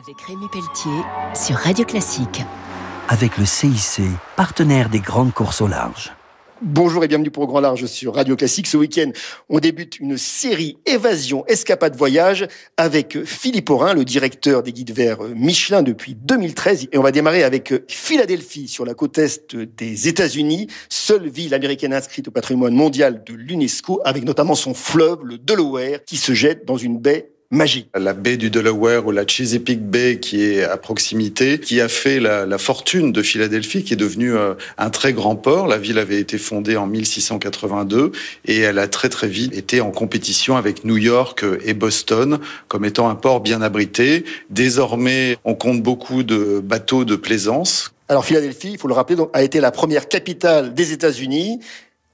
Avec Rémi Pelletier sur Radio Classique. Avec le CIC, partenaire des grandes courses au large. Bonjour et bienvenue pour Grand Large sur Radio Classique. Ce week-end, on débute une série Évasion, Escapade, Voyage avec Philippe Aurin, le directeur des guides verts Michelin depuis 2013. Et on va démarrer avec Philadelphie, sur la côte est des États-Unis, seule ville américaine inscrite au patrimoine mondial de l'UNESCO, avec notamment son fleuve, le Delaware, qui se jette dans une baie magique. La baie du Delaware ou la Chesapeake Bay qui est à proximité, qui a fait la, la fortune de Philadelphie, qui est devenue euh, un très grand port. La ville avait été fondée en 1682 et elle a très très vite été en compétition avec New York et Boston comme étant un port bien abrité. Désormais, on compte beaucoup de bateaux de plaisance. Alors Philadelphie, il faut le rappeler, donc, a été la première capitale des États-Unis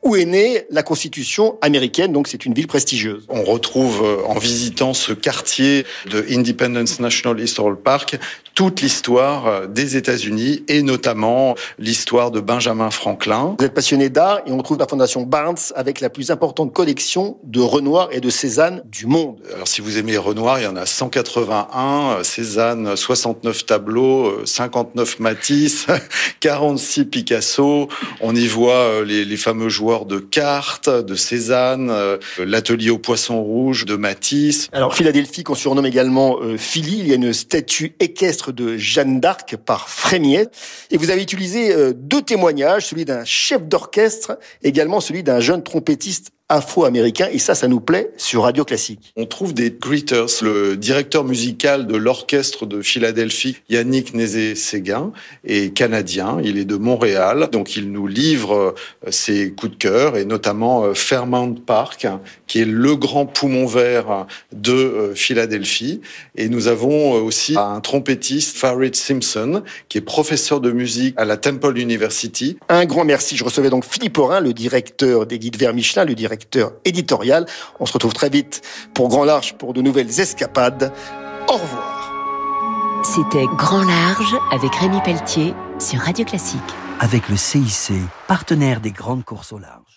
où est née la Constitution américaine, donc c'est une ville prestigieuse. On retrouve euh, en visitant ce quartier de Independence National Historical Park toute l'histoire euh, des États-Unis et notamment l'histoire de Benjamin Franklin. Vous êtes passionné d'art et on retrouve la fondation Barnes avec la plus importante collection de Renoir et de Cézanne du monde. Alors si vous aimez Renoir, il y en a 181, Cézanne 69 tableaux, 59 Matisse, 46 Picasso. On y voit euh, les, les fameux joueurs de cartes, de Cézanne, euh, l'atelier au poisson rouge de Matisse. Alors Philadelphie, qu'on surnomme également euh, Philly, il y a une statue équestre de Jeanne d'Arc par Frémiette. Et vous avez utilisé euh, deux témoignages, celui d'un chef d'orchestre, également celui d'un jeune trompettiste afro-américain et ça, ça nous plaît sur Radio Classique. On trouve des greeters. Le directeur musical de l'orchestre de Philadelphie, Yannick Nézé-Séguin, est canadien. Il est de Montréal, donc il nous livre ses coups de cœur et notamment Fairmount Park, qui est le grand poumon vert de Philadelphie. Et nous avons aussi un trompettiste, Farid Simpson, qui est professeur de musique à la Temple University. Un grand merci. Je recevais donc Philippe Aurin, le directeur des guides vers Michelin, le directeur éditorial. On se retrouve très vite pour Grand Large pour de nouvelles escapades. Au revoir. C'était Grand Large avec Rémi Pelletier sur Radio Classique. Avec le CIC, partenaire des grandes courses au large.